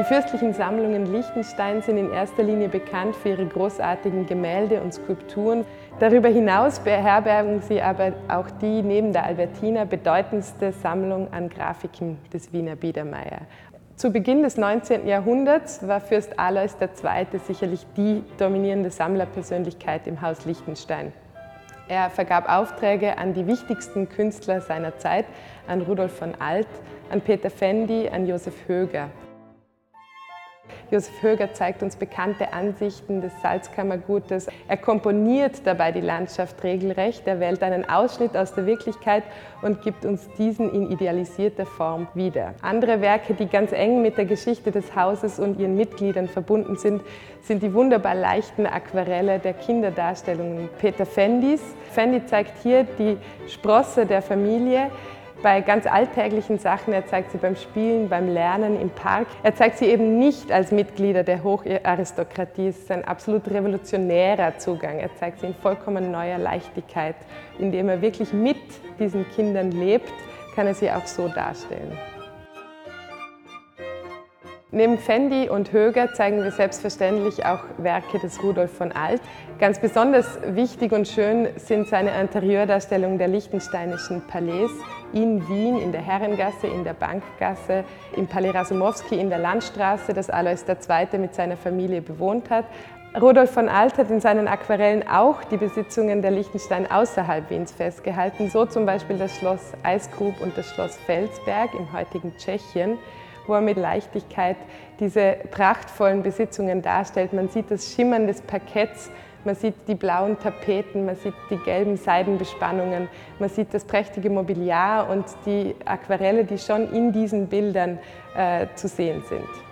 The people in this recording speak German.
Die fürstlichen Sammlungen Liechtenstein sind in erster Linie bekannt für ihre großartigen Gemälde und Skulpturen. Darüber hinaus beherbergen sie aber auch die neben der Albertina bedeutendste Sammlung an Grafiken des Wiener Biedermeier. Zu Beginn des 19. Jahrhunderts war Fürst Alois II. sicherlich die dominierende Sammlerpersönlichkeit im Haus Liechtenstein. Er vergab Aufträge an die wichtigsten Künstler seiner Zeit, an Rudolf von Alt, an Peter Fendi, an Josef Höger. Josef Höger zeigt uns bekannte Ansichten des Salzkammergutes. Er komponiert dabei die Landschaft regelrecht. Er wählt einen Ausschnitt aus der Wirklichkeit und gibt uns diesen in idealisierter Form wieder. Andere Werke, die ganz eng mit der Geschichte des Hauses und ihren Mitgliedern verbunden sind, sind die wunderbar leichten Aquarelle der Kinderdarstellungen Peter Fendis. Fendi zeigt hier die Sprosse der Familie, bei ganz alltäglichen Sachen. Er zeigt sie beim Spielen, beim Lernen im Park. Er zeigt sie eben nicht als Mitglieder der Hocharistokratie. Es ist ein absolut revolutionärer Zugang. Er zeigt sie in vollkommen neuer Leichtigkeit. Indem er wirklich mit diesen Kindern lebt, kann er sie auch so darstellen. Neben Fendi und Höger zeigen wir selbstverständlich auch Werke des Rudolf von Alt. Ganz besonders wichtig und schön sind seine Interieurdarstellungen der liechtensteinischen Palais in Wien, in der Herrengasse, in der Bankgasse, im Palais Rasumowski in der Landstraße, das Alois II. mit seiner Familie bewohnt hat. Rudolf von Alt hat in seinen Aquarellen auch die Besitzungen der Liechtenstein außerhalb Wiens festgehalten, so zum Beispiel das Schloss Eisgrub und das Schloss Felsberg im heutigen Tschechien er mit Leichtigkeit diese prachtvollen Besitzungen darstellt. Man sieht das Schimmern des Parketts, man sieht die blauen Tapeten, man sieht die gelben Seidenbespannungen, man sieht das prächtige Mobiliar und die Aquarelle, die schon in diesen Bildern äh, zu sehen sind.